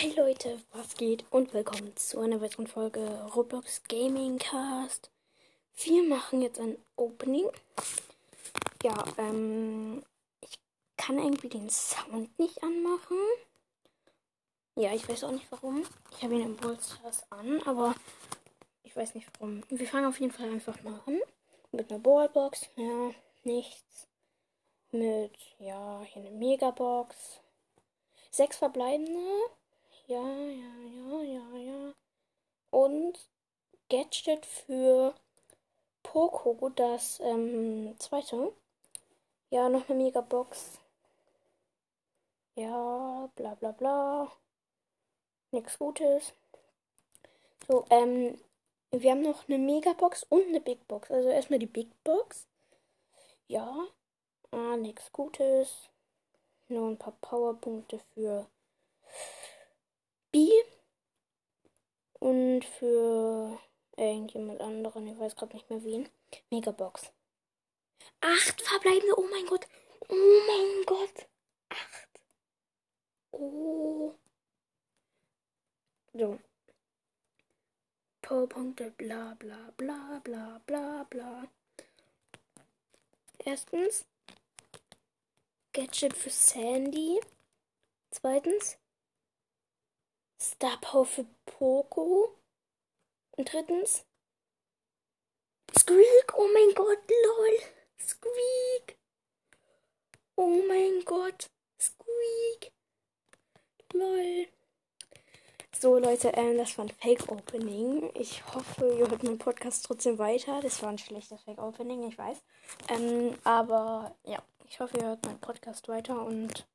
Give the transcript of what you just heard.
Hey Leute, was geht und willkommen zu einer weiteren Folge Roblox Gaming Cast. Wir machen jetzt ein Opening. Ja, ähm, ich kann irgendwie den Sound nicht anmachen. Ja, ich weiß auch nicht warum. Ich habe ihn im Ballstars an, aber ich weiß nicht warum. Wir fangen auf jeden Fall einfach mal an. Mit einer Ballbox, ja, nichts. Mit, ja, hier eine Megabox. Sechs verbleibende. Ja, ja, ja, ja, ja. Und Gadget für Poco, das ähm, zweite. Ja, noch eine Megabox. Ja, bla bla bla. Nichts Gutes. So, ähm, wir haben noch eine Megabox und eine Big Box. Also erstmal die Big Box. Ja. Ah, nichts Gutes. Nur ein paar Powerpunkte für B. Und für irgendjemand anderen. Ich weiß gerade nicht mehr wen. Megabox. Acht verbleibende. Oh mein Gott. Oh mein Gott. Acht. Oh. So. Powerpunkte, bla bla bla bla bla bla. Erstens Gadget für Sandy. Zweitens Star Power für Poco. Und drittens Squeak. Oh mein Gott, lol. Squeak. Oh mein Gott. Squeak. Lol. So, Leute, ähm, das war ein Fake-Opening. Ich hoffe, ihr hört meinen Podcast trotzdem weiter. Das war ein schlechtes Fake-Opening, ich weiß. Ähm, aber ja, ich hoffe, ihr hört meinen Podcast weiter und.